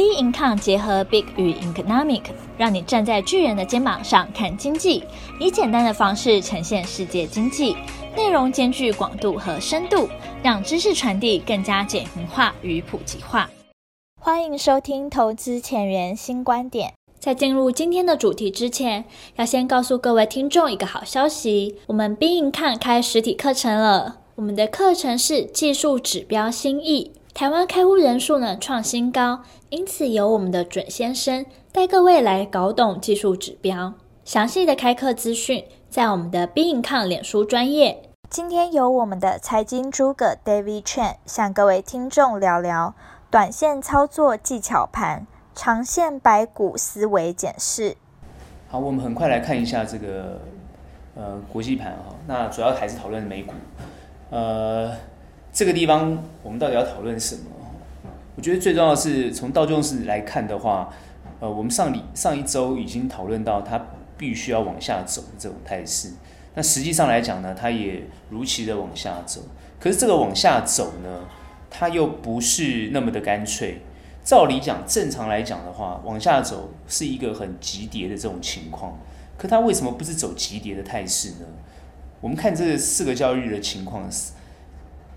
B Income 结合 Big 与 Economic，让你站在巨人的肩膀上看经济，以简单的方式呈现世界经济，内容兼具广度和深度，让知识传递更加简明化与普及化。欢迎收听投资前沿新观点。在进入今天的主题之前，要先告诉各位听众一个好消息：我们 B Income 开实体课程了。我们的课程是技术指标新意。台湾开户人数呢创新高，因此由我们的准先生带各位来搞懂技术指标。详细的开课资讯在我们的 B Income 脸书专业。今天由我们的财经诸葛 David Chen 向各位听众聊聊短线操作技巧盘，长线百股思维检视。好，我们很快来看一下这个呃国际盘哈，那主要还是讨论美股，呃。这个地方我们到底要讨论什么？我觉得最重要的是从道琼斯来看的话，呃，我们上礼上一周已经讨论到它必须要往下走的这种态势。那实际上来讲呢，它也如期的往下走。可是这个往下走呢，它又不是那么的干脆。照理讲，正常来讲的话，往下走是一个很急跌的这种情况。可它为什么不是走急跌的态势呢？我们看这四个交易日的情况。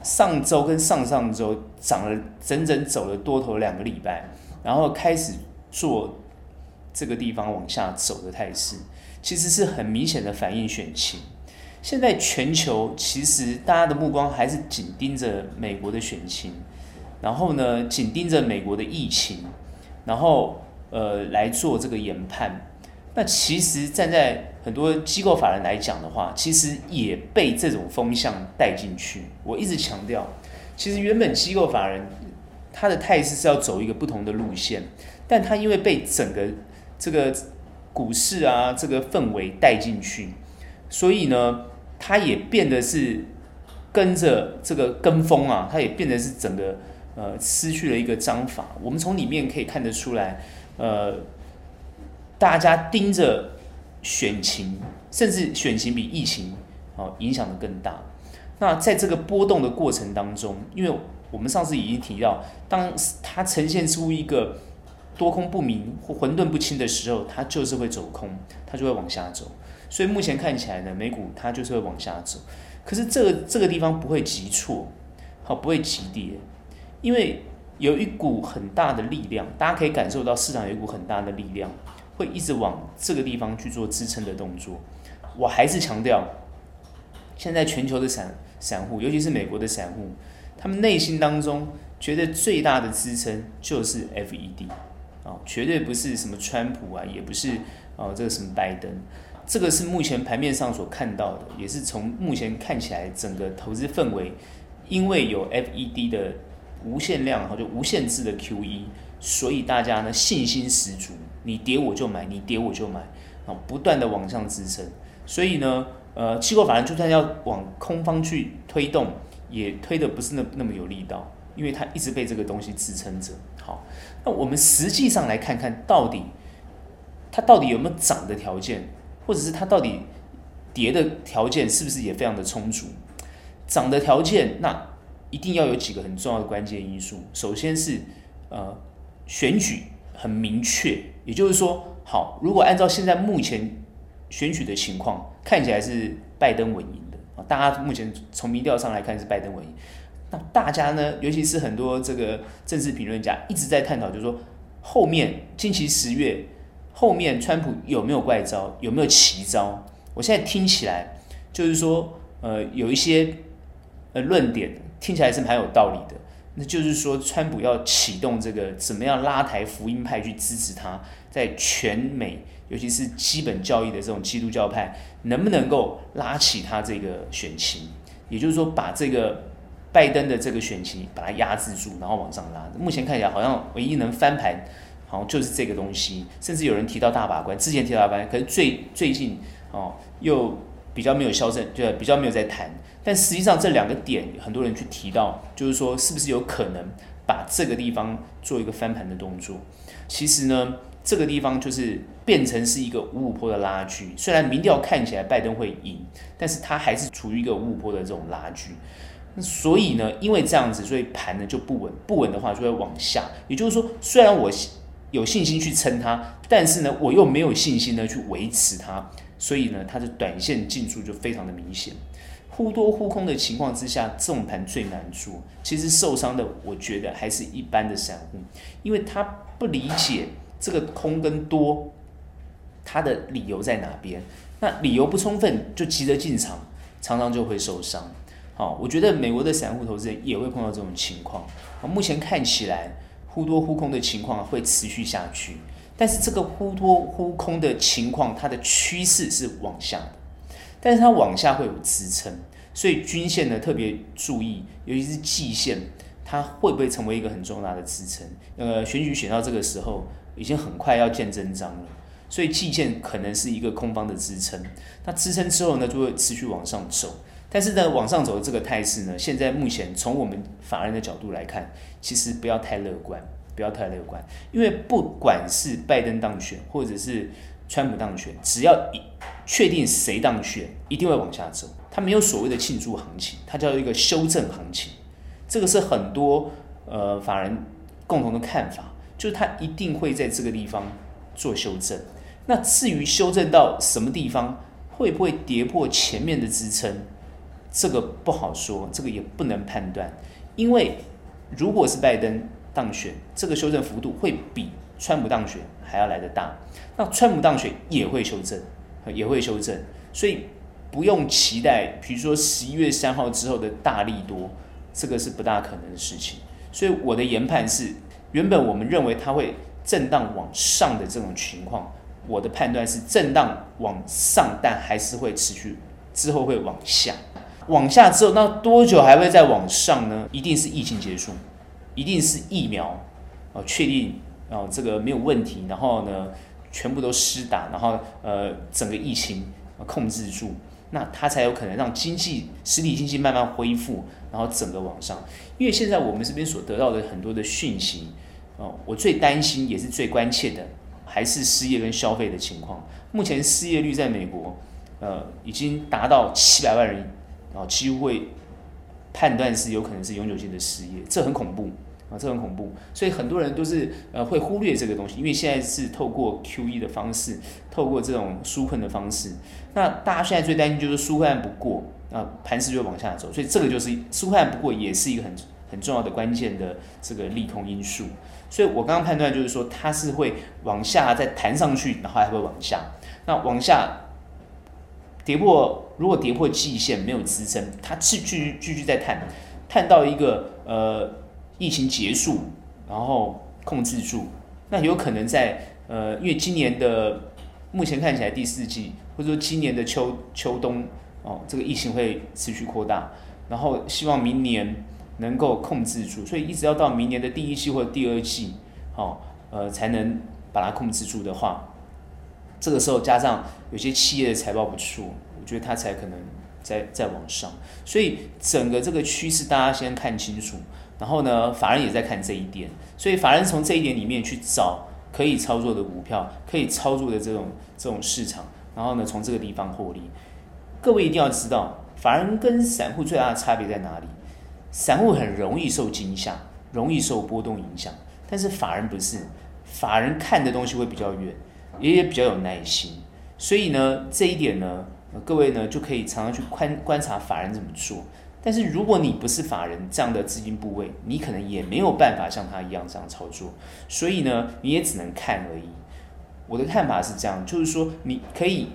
上周跟上上周涨了整整走了多头两个礼拜，然后开始做这个地方往下走的态势，其实是很明显的反映选情。现在全球其实大家的目光还是紧盯着美国的选情，然后呢，紧盯着美国的疫情，然后呃来做这个研判。那其实站在很多机构法人来讲的话，其实也被这种风向带进去。我一直强调，其实原本机构法人他的态势是要走一个不同的路线，但他因为被整个这个股市啊这个氛围带进去，所以呢，他也变得是跟着这个跟风啊，他也变得是整个呃失去了一个章法。我们从里面可以看得出来，呃。大家盯着选情，甚至选情比疫情哦影响的更大。那在这个波动的过程当中，因为我们上次已经提到，当它呈现出一个多空不明或混沌不清的时候，它就是会走空，它就会往下走。所以目前看起来呢，美股它就是会往下走。可是这个这个地方不会急挫，好，不会急跌，因为有一股很大的力量，大家可以感受到市场有一股很大的力量。会一直往这个地方去做支撑的动作。我还是强调，现在全球的散散户，尤其是美国的散户，他们内心当中觉得最大的支撑就是 FED 啊，绝对不是什么川普啊，也不是哦这个什么拜登。这个是目前盘面上所看到的，也是从目前看起来整个投资氛围，因为有 FED 的无限量哈，就无限制的 QE，所以大家呢信心十足。你跌我就买，你跌我就买，啊，不断的往上支撑，所以呢，呃，期货法人就算要往空方去推动，也推的不是那那么有力道，因为它一直被这个东西支撑着。好，那我们实际上来看看到底，它到底有没有涨的条件，或者是它到底跌的条件是不是也非常的充足？涨的条件，那一定要有几个很重要的关键因素，首先是呃选举。很明确，也就是说，好，如果按照现在目前选举的情况，看起来是拜登稳赢的啊。大家目前从民调上来看是拜登稳赢，那大家呢，尤其是很多这个政治评论家一直在探讨，就是说后面近期十月后面川普有没有怪招，有没有奇招？我现在听起来就是说，呃，有一些呃论点听起来是蛮有道理的。那就是说，川普要启动这个怎么样拉抬福音派去支持他，在全美，尤其是基本教义的这种基督教派，能不能够拉起他这个选情？也就是说，把这个拜登的这个选情把它压制住，然后往上拉。目前看起来好像唯一能翻盘，好像就是这个东西。甚至有人提到大法官，之前提到大法官，可是最最近哦又比较没有消声，就比较没有在谈。但实际上，这两个点很多人去提到，就是说，是不是有可能把这个地方做一个翻盘的动作？其实呢，这个地方就是变成是一个五五坡的拉锯。虽然民调看起来拜登会赢，但是他还是处于一个五五坡的这种拉锯。所以呢，因为这样子，所以盘呢就不稳，不稳的话就会往下。也就是说，虽然我有信心去撑它，但是呢，我又没有信心呢去维持它，所以呢，它的短线进出就非常的明显。忽多忽空的情况之下，这种盘最难做。其实受伤的，我觉得还是一般的散户，因为他不理解这个空跟多，它的理由在哪边。那理由不充分就急着进场，常常就会受伤。好，我觉得美国的散户投资人也会碰到这种情况。目前看起来忽多忽空的情况会持续下去，但是这个忽多忽空的情况，它的趋势是往下的。但是它往下会有支撑，所以均线呢特别注意，尤其是季线，它会不会成为一个很重大的支撑？呃，选举选到这个时候，已经很快要见真章了，所以季线可能是一个空方的支撑。那支撑之后呢，就会持续往上走。但是呢，往上走的这个态势呢，现在目前从我们法人的角度来看，其实不要太乐观，不要太乐观，因为不管是拜登当选，或者是川普当选，只要一确定谁当选，一定会往下走。它没有所谓的庆祝行情，它叫一个修正行情。这个是很多呃法人共同的看法，就是它一定会在这个地方做修正。那至于修正到什么地方，会不会跌破前面的支撑，这个不好说，这个也不能判断。因为如果是拜登当选，这个修正幅度会比川普当选还要来得大。那川普当选也会修正，也会修正，所以不用期待，比如说十一月三号之后的大利多，这个是不大可能的事情。所以我的研判是，原本我们认为它会震荡往上的这种情况，我的判断是震荡往上，但还是会持续，之后会往下，往下之后，那多久还会再往上呢？一定是疫情结束，一定是疫苗哦确定哦这个没有问题，然后呢？全部都施打，然后呃，整个疫情控制住，那它才有可能让经济实体经济慢慢恢复，然后整个往上。因为现在我们这边所得到的很多的讯息，哦，我最担心也是最关切的，还是失业跟消费的情况。目前失业率在美国，呃，已经达到七百万人，然后几乎会判断是有可能是永久性的失业，这很恐怖。啊，这很恐怖，所以很多人都是呃会忽略这个东西，因为现在是透过 QE 的方式，透过这种纾困的方式，那大家现在最担心就是纾困不过，啊，盘势就往下走，所以这个就是纾困不过也是一个很很重要的关键的这个利空因素，所以我刚刚判断就是说它是会往下再弹上去，然后还会往下，那往下跌破，如果跌破季线没有支撑，它继续继续在探，探到一个呃。疫情结束，然后控制住，那有可能在呃，因为今年的目前看起来第四季，或者说今年的秋秋冬哦，这个疫情会持续扩大，然后希望明年能够控制住，所以一直要到明年的第一季或者第二季，哦，呃，才能把它控制住的话，这个时候加上有些企业的财报不错，我觉得它才可能再再往上，所以整个这个趋势大家先看清楚。然后呢，法人也在看这一点，所以法人从这一点里面去找可以操作的股票，可以操作的这种这种市场，然后呢，从这个地方获利。各位一定要知道，法人跟散户最大的差别在哪里？散户很容易受惊吓，容易受波动影响，但是法人不是，法人看的东西会比较远，也比较有耐心。所以呢，这一点呢，各位呢就可以常常去观观察法人怎么做。但是如果你不是法人这样的资金部位，你可能也没有办法像他一样这样操作，所以呢，你也只能看而已。我的看法是这样，就是说你可以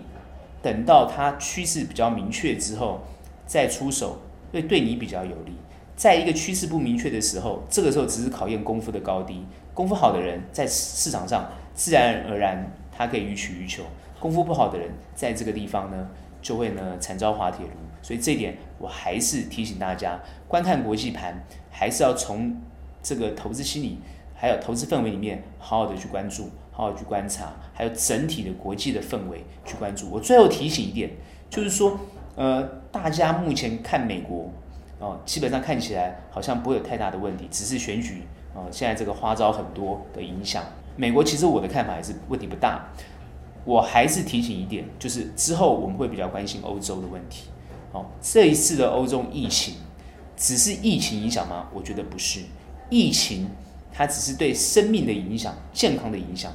等到它趋势比较明确之后再出手，会对你比较有利。在一个趋势不明确的时候，这个时候只是考验功夫的高低。功夫好的人在市场上自然而然他可以予取予求，功夫不好的人在这个地方呢就会呢惨遭滑铁卢。所以这一点，我还是提醒大家，观看国际盘，还是要从这个投资心理，还有投资氛围里面，好好的去关注，好好去观察，还有整体的国际的氛围去关注。我最后提醒一点，就是说，呃，大家目前看美国，哦，基本上看起来好像不会有太大的问题，只是选举，哦，现在这个花招很多的影响。美国其实我的看法还是问题不大，我还是提醒一点，就是之后我们会比较关心欧洲的问题。好，这一次的欧洲疫情，只是疫情影响吗？我觉得不是，疫情它只是对生命的影响、健康的影响。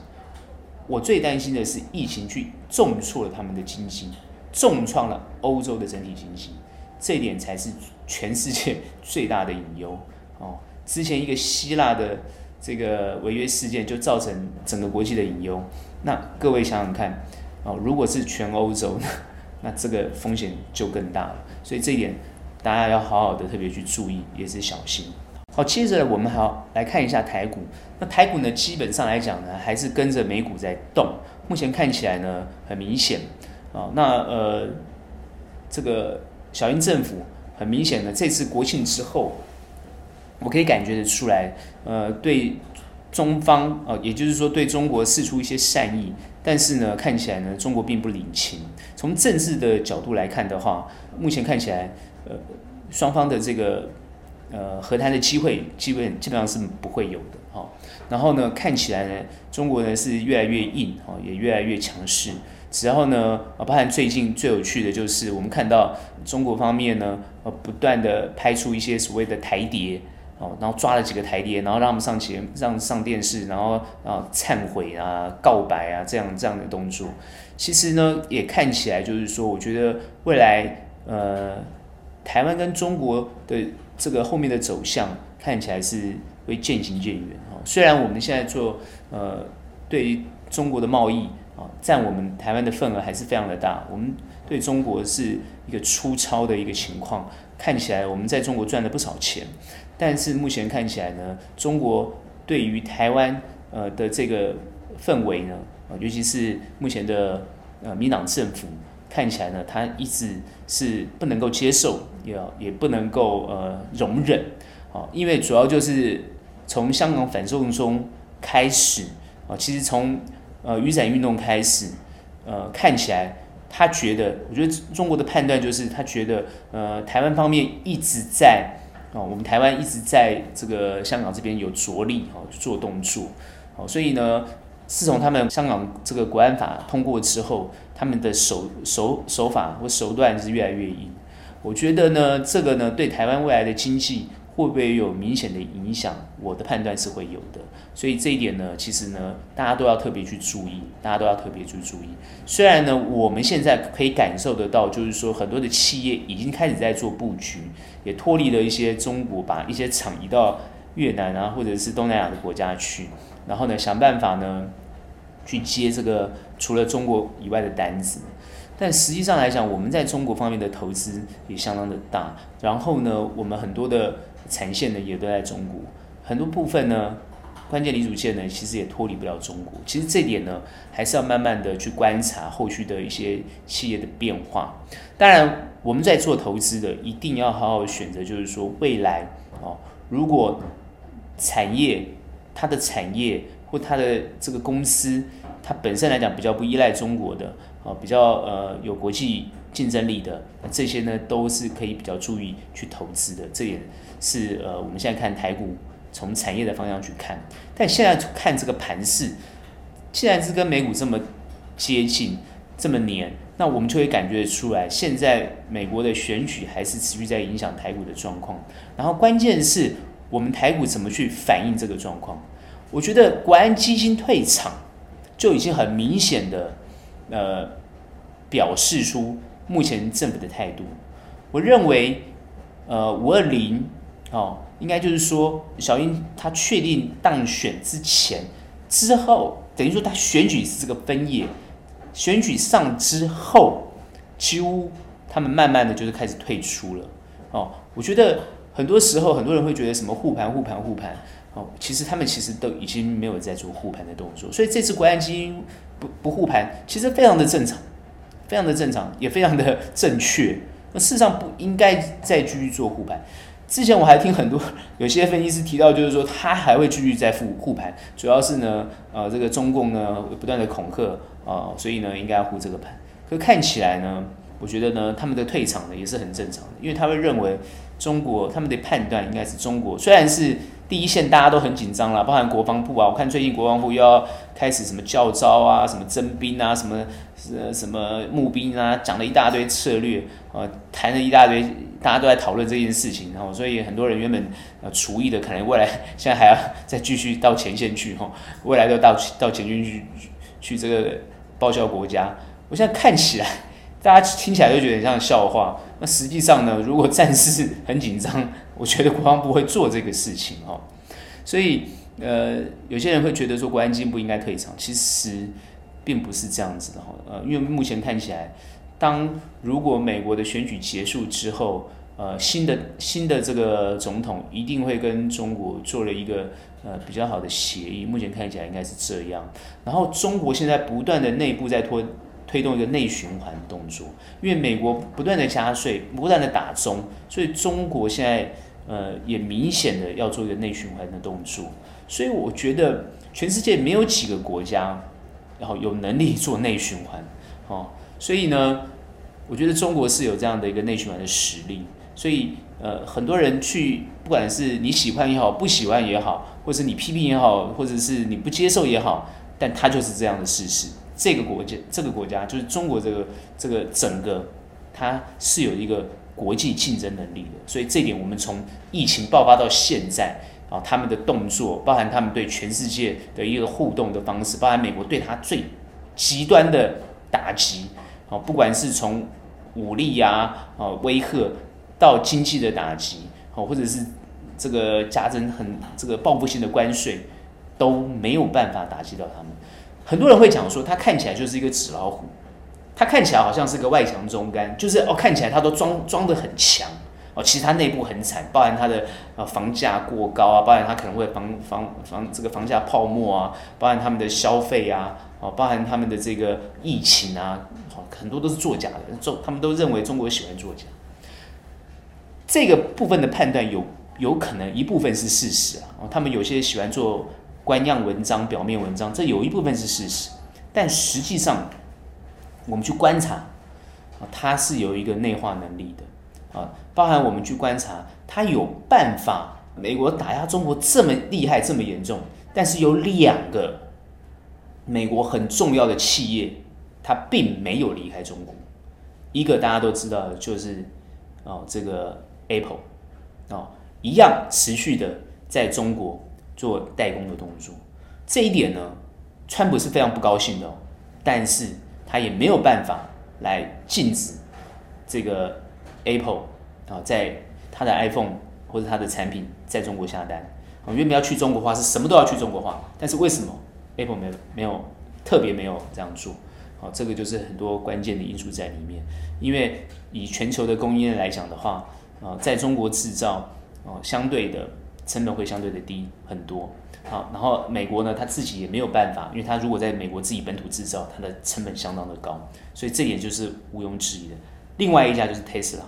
我最担心的是疫情去重挫了他们的经济，重创了欧洲的整体经济，这一点才是全世界最大的隐忧哦。之前一个希腊的这个违约事件就造成整个国际的隐忧，那各位想想看哦，如果是全欧洲呢，那这个风险就更大了。所以这一点大家要好好的特别去注意，也是小心。好，接着我们还要来看一下台股。那台股呢，基本上来讲呢，还是跟着美股在动。目前看起来呢，很明显啊。那呃，这个小英政府很明显的这次国庆之后，我可以感觉得出来，呃，对中方啊，也就是说对中国释出一些善意。但是呢，看起来呢，中国并不领情。从政治的角度来看的话，目前看起来，呃，双方的这个。呃，和谈的机会基本基本上是不会有的哈。然后呢，看起来呢，中国呢是越来越硬哈，也越来越强势。只要呢，啊，包含最近最有趣的就是，我们看到中国方面呢，呃，不断的拍出一些所谓的台谍然后抓了几个台谍，然后让他们上前让上电视，然后啊忏悔啊告白啊这样这样的动作。其实呢，也看起来就是说，我觉得未来呃，台湾跟中国的。这个后面的走向看起来是会渐行渐远哈。虽然我们现在做呃对于中国的贸易啊，占我们台湾的份额还是非常的大。我们对中国是一个出超的一个情况，看起来我们在中国赚了不少钱。但是目前看起来呢，中国对于台湾呃的这个氛围呢，啊，尤其是目前的呃民党政府。看起来呢，他一直是不能够接受，也也不能够呃容忍，啊，因为主要就是从香港反送中开始啊，其实从呃雨伞运动开始，呃，看起来他觉得，我觉得中国的判断就是他觉得，呃，台湾方面一直在啊，我们台湾一直在这个香港这边有着力哈，做动作，好，所以呢。自从他们香港这个国安法通过之后，他们的手手手法或手段是越来越硬。我觉得呢，这个呢对台湾未来的经济会不会有明显的影响？我的判断是会有的。所以这一点呢，其实呢，大家都要特别去注意，大家都要特别去注意。虽然呢，我们现在可以感受得到，就是说很多的企业已经开始在做布局，也脱离了一些中国，把一些厂移到越南啊，或者是东南亚的国家去，然后呢，想办法呢。去接这个除了中国以外的单子，但实际上来讲，我们在中国方面的投资也相当的大。然后呢，我们很多的产线呢也都在中国，很多部分呢，关键零组件呢其实也脱离不了中国。其实这点呢，还是要慢慢的去观察后续的一些企业的变化。当然，我们在做投资的一定要好好选择，就是说未来哦，如果产业它的产业。或它的这个公司，它本身来讲比较不依赖中国的，啊，比较呃有国际竞争力的，这些呢都是可以比较注意去投资的。这也是呃我们现在看台股从产业的方向去看，但现在看这个盘势，既然是跟美股这么接近，这么黏，那我们就会感觉出来，现在美国的选举还是持续在影响台股的状况。然后关键是我们台股怎么去反映这个状况。我觉得国安基金退场，就已经很明显的，呃，表示出目前政府的态度。我认为，呃，五二零哦，应该就是说，小英他确定当选之前、之后，等于说他选举是这个分野，选举上之后，几乎他们慢慢的就是开始退出了。哦，我觉得很多时候很多人会觉得什么护盘、护盘、护盘。哦，其实他们其实都已经没有在做护盘的动作，所以这次国安基金不不护盘，其实非常的正常，非常的正常，也非常的正确。那事实上不应该再继续做护盘。之前我还听很多有些分析师提到，就是说他还会继续在护护盘，主要是呢，呃，这个中共呢不断的恐吓啊，呃，所以呢应该要护这个盘。可看起来呢，我觉得呢他们的退场呢也是很正常的，因为他会认为中国他们的判断应该是中国虽然是。第一线大家都很紧张了，包含国防部啊，我看最近国防部又要开始什么教招啊，什么征兵啊，什么什么募兵啊，讲了一大堆策略啊，谈了一大堆大家都在讨论这件事情，然后所以很多人原本呃厨艺的，可能未来 现在还要再继续到前线去哈，未来都到到前线去去这个报效国家。我现在看起来，大家听起来都觉得像笑话。那实际上呢，如果战事很紧张，我觉得国防部会做这个事情哈。所以呃，有些人会觉得说国安基金不应该退场，其实并不是这样子的哈。呃，因为目前看起来。当如果美国的选举结束之后，呃，新的新的这个总统一定会跟中国做了一个呃比较好的协议。目前看起来应该是这样。然后中国现在不断的内部在推推动一个内循环动作，因为美国不断的加税，不断的打中，所以中国现在呃也明显的要做一个内循环的动作。所以我觉得全世界没有几个国家然后有能力做内循环，哦，所以呢。我觉得中国是有这样的一个内循环的实力，所以呃，很多人去，不管是你喜欢也好，不喜欢也好，或者是你批评也好，或者是你不接受也好，但它就是这样的事实。这个国家，这个国家就是中国这个这个整个，它是有一个国际竞争能力的。所以这点，我们从疫情爆发到现在啊，他们的动作，包含他们对全世界的一个互动的方式，包含美国对他最极端的打击。不管是从武力呀、啊、威吓到经济的打击，或者是这个加征很这个报复性的关税，都没有办法打击到他们。很多人会讲说，他看起来就是一个纸老虎，他看起来好像是个外强中干，就是哦，看起来他都装装得很强哦，其实他内部很惨，包含他的房价过高啊，包含他可能会房房房这个房价泡沫啊，包含他们的消费啊，哦，包含他们的这个疫情啊。很多都是作假的，中他们都认为中国喜欢作假。这个部分的判断有有可能一部分是事实啊，他们有些喜欢做官样文章、表面文章，这有一部分是事实。但实际上，我们去观察啊，它是有一个内化能力的啊，包含我们去观察，它有办法。美国打压中国这么厉害、这么严重，但是有两个美国很重要的企业。它并没有离开中国，一个大家都知道的就是哦，这个 Apple 哦，一样持续的在中国做代工的动作。这一点呢，川普是非常不高兴的，但是他也没有办法来禁止这个 Apple 啊，在他的 iPhone 或者他的产品在中国下单。哦，原本要去中国化，是什么都要去中国化，但是为什么 Apple 没有没有特别没有这样做？哦，这个就是很多关键的因素在里面。因为以全球的供应链来讲的话，啊，在中国制造，哦，相对的成本会相对的低很多。好，然后美国呢，他自己也没有办法，因为他如果在美国自己本土制造，它的成本相当的高，所以这点就是毋庸置疑的。另外一家就是 Tesla，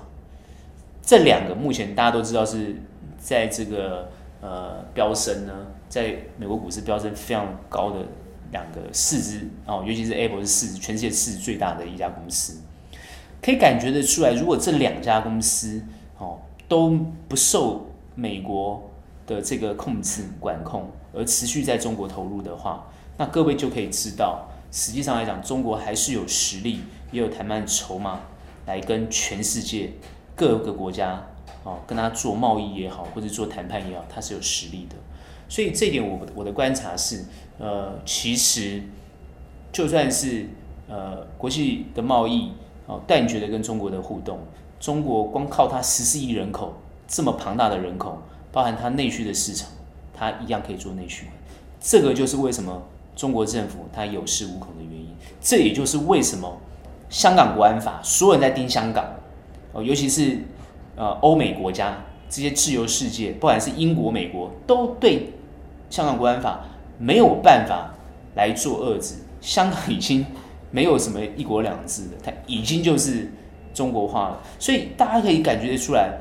这两个目前大家都知道是在这个呃飙升呢，在美国股市飙升非常高的。两个市值哦，尤其是 Apple 是市值全世界市值最大的一家公司，可以感觉得出来，如果这两家公司哦都不受美国的这个控制管控，而持续在中国投入的话，那各位就可以知道，实际上来讲，中国还是有实力，也有谈判筹码来跟全世界各个国家哦跟他做贸易也好，或者做谈判也好，它是有实力的。所以这点我我的观察是。呃，其实就算是呃国际的贸易哦断绝的跟中国的互动，中国光靠它十四亿人口这么庞大的人口，包含它内需的市场，它一样可以做内需。这个就是为什么中国政府它有恃无恐的原因。这也就是为什么香港国安法所有人在盯香港哦，尤其是呃欧美国家这些自由世界，不管是英国、美国，都对香港国安法。没有办法来做遏制，香港已经没有什么一国两制了，它已经就是中国化了，所以大家可以感觉得出来，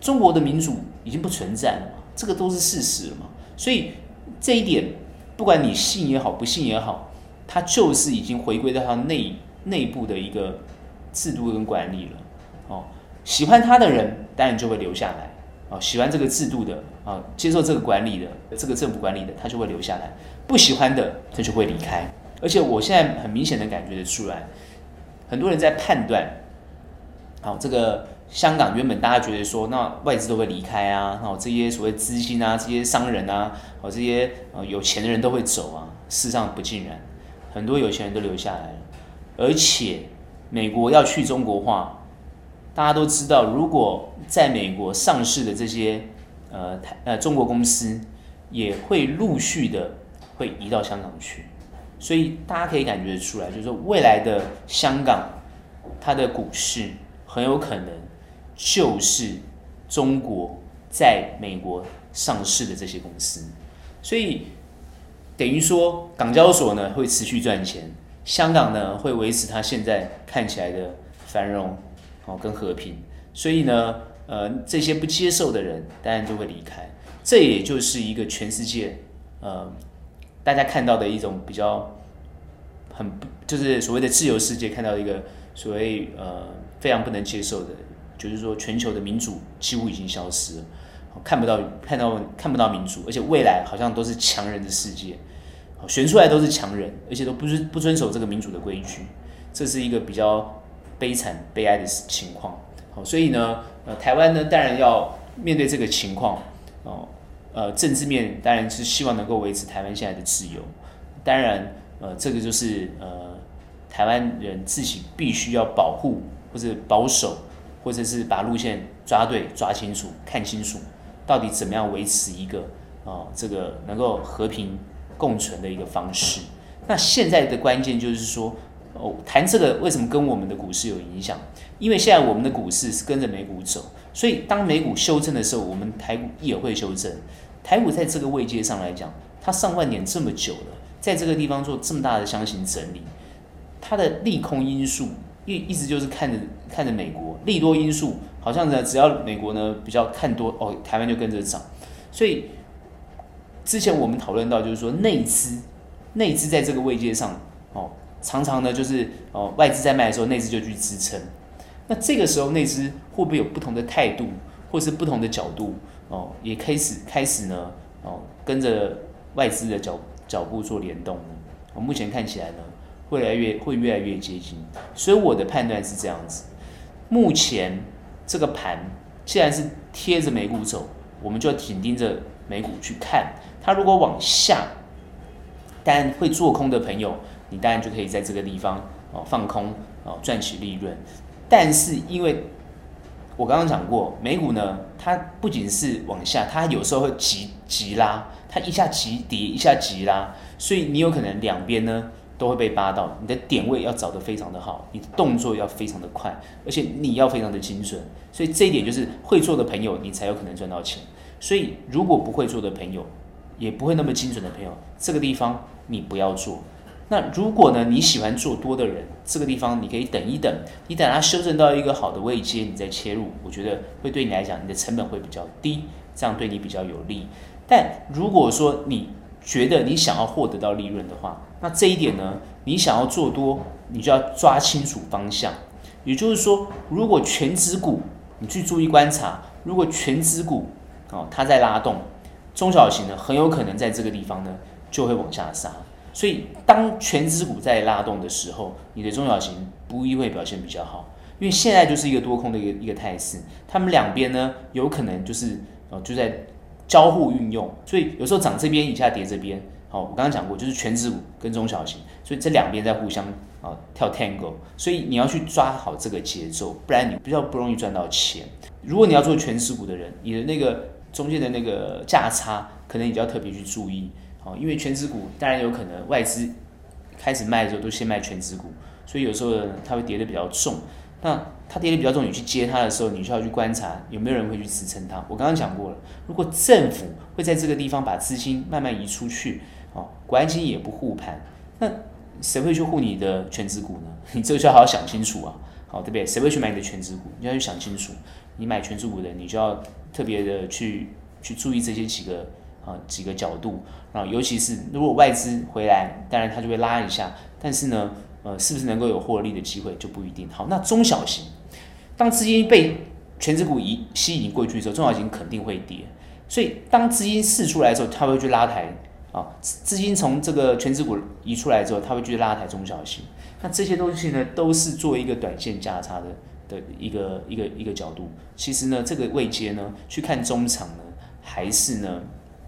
中国的民主已经不存在了嘛，这个都是事实了嘛，所以这一点不管你信也好，不信也好，它就是已经回归到它内内部的一个制度跟管理了，哦，喜欢他的人当然就会留下来。啊，喜欢这个制度的啊，接受这个管理的，这个政府管理的，他就会留下来；不喜欢的，他就会离开。而且我现在很明显的感觉得出来，很多人在判断，好，这个香港原本大家觉得说，那外资都会离开啊，然后这些所谓资金啊，这些商人啊，哦这些呃有钱的人都会走啊。事实上不尽然，很多有钱人都留下来了，而且美国要去中国化，大家都知道，如果在美国上市的这些呃台呃中国公司，也会陆续的会移到香港去，所以大家可以感觉出来，就是说未来的香港，它的股市很有可能就是中国在美国上市的这些公司，所以等于说港交所呢会持续赚钱，香港呢会维持它现在看起来的繁荣。哦跟和平，所以呢呃这些不接受的人当然就会离开。这也就是一个全世界，呃，大家看到的一种比较很就是所谓的自由世界看到一个所谓呃非常不能接受的，就是说全球的民主几乎已经消失了，看不到看到看不到民主，而且未来好像都是强人的世界，选出来都是强人，而且都不是不遵守这个民主的规矩，这是一个比较悲惨悲哀的情况。好，所以呢，呃，台湾呢当然要面对这个情况。哦，呃，政治面当然是希望能够维持台湾现在的自由，当然，呃，这个就是呃，台湾人自己必须要保护或者保守，或者是把路线抓对、抓清楚、看清楚，到底怎么样维持一个啊、这个能够和平共存的一个方式。那现在的关键就是说，哦，谈这个为什么跟我们的股市有影响？因为现在我们的股市是跟着美股走。所以，当美股修正的时候，我们台股也会修正。台股在这个位阶上来讲，它上万年这么久了，在这个地方做这么大的箱型整理，它的利空因素一一直就是看着看着美国，利多因素好像呢，只要美国呢比较看多哦，台湾就跟着涨。所以之前我们讨论到，就是说内资内资在这个位阶上哦，常常呢就是哦外资在卖的时候，内资就去支撑。那这个时候，内资会不会有不同的态度，或是不同的角度哦？也开始开始呢哦，跟着外资的脚脚步做联动呢？我目前看起来呢，会越来越会越来越接近。所以我的判断是这样子：目前这个盘既然是贴着美股走，我们就要紧盯着美股去看。它如果往下，但会做空的朋友，你当然就可以在这个地方哦放空哦赚取利润。但是，因为我刚刚讲过，美股呢，它不仅是往下，它有时候会急急拉，它一下急跌，一下急拉，所以你有可能两边呢都会被扒到。你的点位要找得非常的好，你的动作要非常的快，而且你要非常的精准。所以这一点就是会做的朋友，你才有可能赚到钱。所以如果不会做的朋友，也不会那么精准的朋友，这个地方你不要做。那如果呢，你喜欢做多的人，这个地方你可以等一等，你等它修正到一个好的位阶，你再切入，我觉得会对你来讲，你的成本会比较低，这样对你比较有利。但如果说你觉得你想要获得到利润的话，那这一点呢，你想要做多，你就要抓清楚方向。也就是说，如果全指股，你去注意观察，如果全指股哦它在拉动，中小型呢很有可能在这个地方呢就会往下杀。所以，当权值股在拉动的时候，你的中小型不一定会表现比较好，因为现在就是一个多空的一个一个态势，他们两边呢有可能就是哦就在交互运用，所以有时候涨这边一下跌这边，好，我刚刚讲过就是权值股跟中小型，所以这两边在互相啊跳 tango，所以你要去抓好这个节奏，不然你比较不容易赚到钱。如果你要做权值股的人，你的那个中间的那个价差，可能你就要特别去注意。哦，因为权值股当然有可能外资开始卖的时候都先卖权值股，所以有时候它会跌得比较重。那它跌得比较重，你去接它的时候，你需要去观察有没有人会去支撑它。我刚刚讲过了，如果政府会在这个地方把资金慢慢移出去，哦，国安基金也不护盘，那谁会去护你的权值股呢？你这个就要好好想清楚啊，好，对不对？谁会去买你的权值股？你要去想清楚。你买权值股的，你就要特别的去去注意这些几个。啊，几个角度啊，尤其是如果外资回来，当然它就会拉一下，但是呢，呃，是不是能够有获利的机会就不一定。好，那中小型，当资金被权值股移吸引过去之后，中小型肯定会跌。所以当资金释出来的时候，它会去拉抬啊，资金从这个权值股移出来之后，它会去拉抬中小型。那这些东西呢，都是做一个短线价差的的一个一个一个角度，其实呢，这个位阶呢，去看中场呢，还是呢，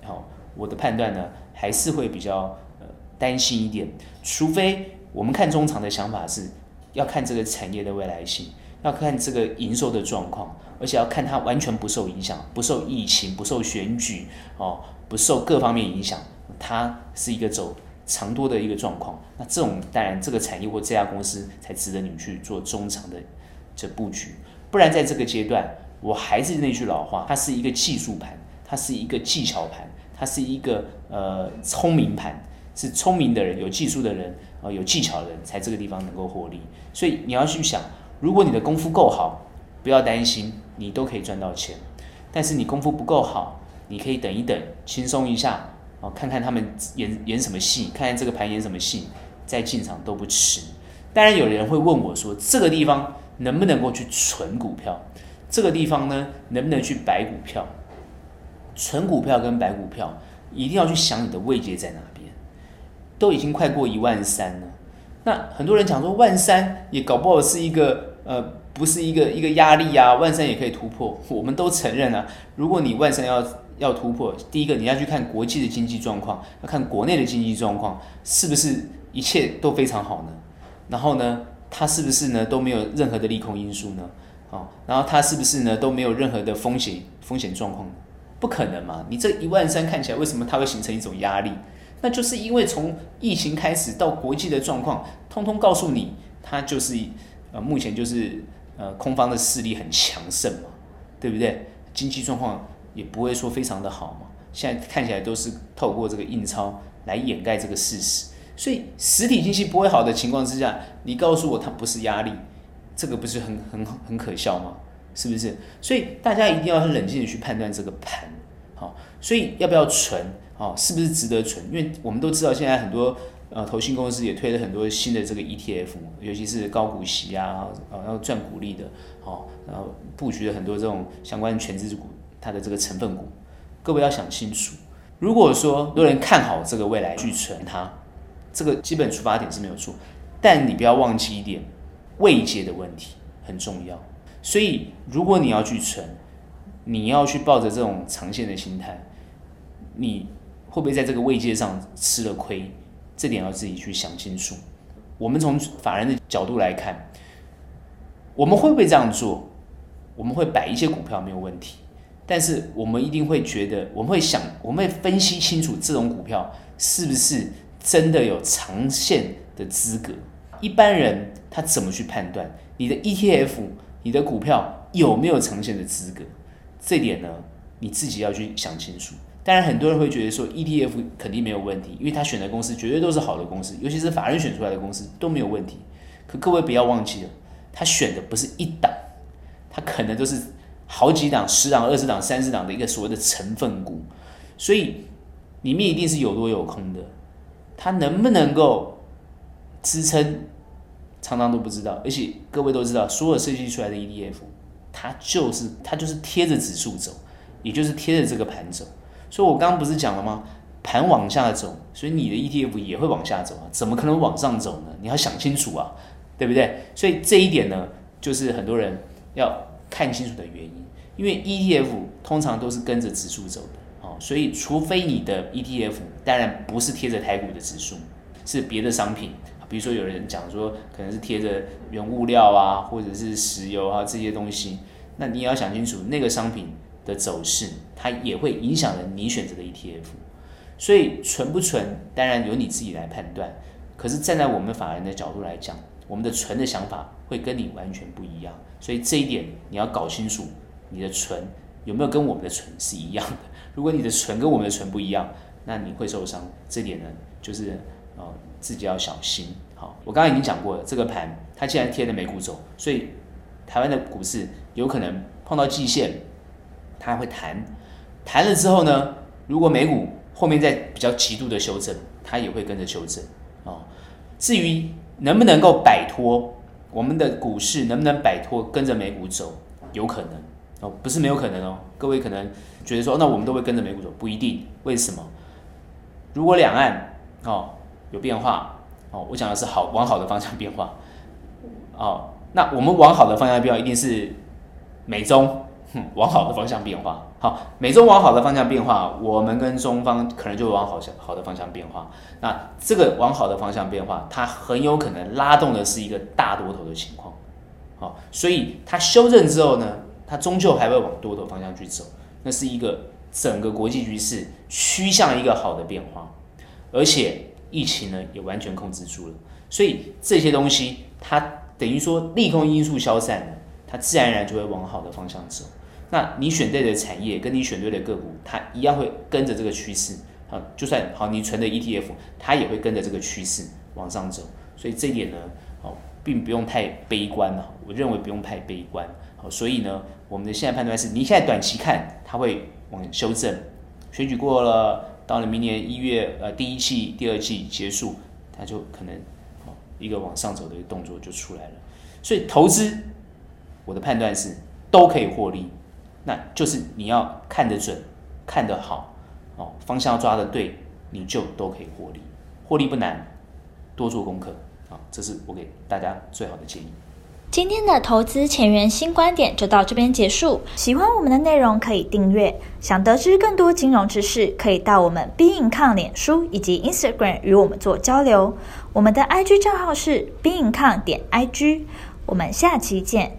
好，我的判断呢，还是会比较呃担心一点，除非我们看中长的想法是要看这个产业的未来性，要看这个营收的状况，而且要看它完全不受影响，不受疫情，不受选举哦，不受各方面影响，它是一个走。长多的一个状况，那这种当然这个产业或这家公司才值得你去做中长的这布局，不然在这个阶段，我还是那句老话，它是一个技术盘，它是一个技巧盘，它是一个呃聪明盘，是聪明的人、有技术的人、呃有技巧的人才这个地方能够获利。所以你要去想，如果你的功夫够好，不要担心，你都可以赚到钱。但是你功夫不够好，你可以等一等，轻松一下哦。看看他们演演什么戏，看看这个盘演什么戏，再进场都不迟。当然，有人会问我说，这个地方能不能够去存股票？这个地方呢，能不能去摆股票？纯股票跟白股票，一定要去想你的位阶在哪边。都已经快过一万三了，那很多人讲说，万三也搞不好是一个呃，不是一个一个压力啊，万三也可以突破。我们都承认啊，如果你万三要。要突破，第一个你要去看国际的经济状况，要看国内的经济状况是不是一切都非常好呢？然后呢，它是不是呢都没有任何的利空因素呢？哦，然后它是不是呢都没有任何的风险风险状况？不可能嘛！你这一万三看起来为什么它会形成一种压力？那就是因为从疫情开始到国际的状况，通通告诉你，它就是呃目前就是呃空方的势力很强盛嘛，对不对？经济状况。也不会说非常的好嘛，现在看起来都是透过这个印钞来掩盖这个事实，所以实体经济不会好的情况之下，你告诉我它不是压力，这个不是很很很可笑吗？是不是？所以大家一定要很冷静的去判断这个盘，好，所以要不要存，好，是不是值得存？因为我们都知道现在很多呃投信公司也推了很多新的这个 ETF，尤其是高股息啊，然后赚股利的，好，然后布局了很多这种相关权值股。它的这个成分股，各位要想清楚。如果说有人看好这个未来去存它，这个基本出发点是没有错，但你不要忘记一点，未接的问题很重要。所以如果你要去存，你要去抱着这种长线的心态，你会不会在这个位阶上吃了亏？这点要自己去想清楚。我们从法人的角度来看，我们会不会这样做？我们会摆一些股票没有问题。但是我们一定会觉得，我们会想，我们会分析清楚这种股票是不是真的有长线的资格。一般人他怎么去判断你的 ETF、你的股票有没有长线的资格？这点呢，你自己要去想清楚。当然，很多人会觉得说 ETF 肯定没有问题，因为他选的公司绝对都是好的公司，尤其是法人选出来的公司都没有问题。可各位不要忘记了，他选的不是一档，他可能都是。好几档、十档、二十档、三十档的一个所谓的成分股，所以里面一定是有多有空的，它能不能够支撑，常常都不知道。而且各位都知道，所有设计出来的 ETF，它就是它就是贴着指数走，也就是贴着这个盘走。所以我刚刚不是讲了吗？盘往下走，所以你的 ETF 也会往下走啊，怎么可能往上走呢？你要想清楚啊，对不对？所以这一点呢，就是很多人要。看清楚的原因，因为 ETF 通常都是跟着指数走的，哦，所以除非你的 ETF 当然不是贴着台股的指数，是别的商品，比如说有人讲说可能是贴着原物料啊，或者是石油啊这些东西，那你也要想清楚那个商品的走势，它也会影响了你选择的 ETF，所以存不存，当然由你自己来判断，可是站在我们法人的角度来讲。我们的存的想法会跟你完全不一样，所以这一点你要搞清楚，你的存有没有跟我们的存是一样的。如果你的存跟我们的存不一样，那你会受伤。这点呢，就是呃自己要小心。好，我刚刚已经讲过了，这个盘它既然贴着美股走，所以台湾的股市有可能碰到季线，它会弹，弹了之后呢，如果美股后面再比较极度的修正，它也会跟着修正。哦，至于。能不能够摆脱我们的股市？能不能摆脱跟着美股走？有可能哦，不是没有可能哦。各位可能觉得说，那我们都会跟着美股走，不一定。为什么？如果两岸哦有变化哦，我讲的是好往好的方向变化哦，那我们往好的方向变，一定是美中往好的方向变化。好，美中往好的方向变化，我们跟中方可能就往好向好的方向变化。那这个往好的方向变化，它很有可能拉动的是一个大多头的情况。好，所以它修正之后呢，它终究还会往多头方向去走。那是一个整个国际局势趋向一个好的变化，而且疫情呢也完全控制住了。所以这些东西，它等于说利空因素消散了，它自然而然就会往好的方向走。那你选对的产业，跟你选对的个股，它一样会跟着这个趋势啊。就算好，你存的 ETF，它也会跟着这个趋势往上走。所以这一点呢，哦，并不用太悲观了。我认为不用太悲观。好，所以呢，我们的现在判断是，你现在短期看它会往修正，选举过了，到了明年一月，呃，第一季、第二季结束，它就可能一个往上走的一个动作就出来了。所以投资，我的判断是都可以获利。那就是你要看得准，看得好，哦，方向要抓得对，你就都可以获利，获利不难，多做功课啊，这是我给大家最好的建议。今天的投资前沿新观点就到这边结束。喜欢我们的内容可以订阅，想得知更多金融知识，可以到我们 beincom 脸书以及 Instagram 与我们做交流。我们的 IG 账号是 beincom 点 IG，我们下期见。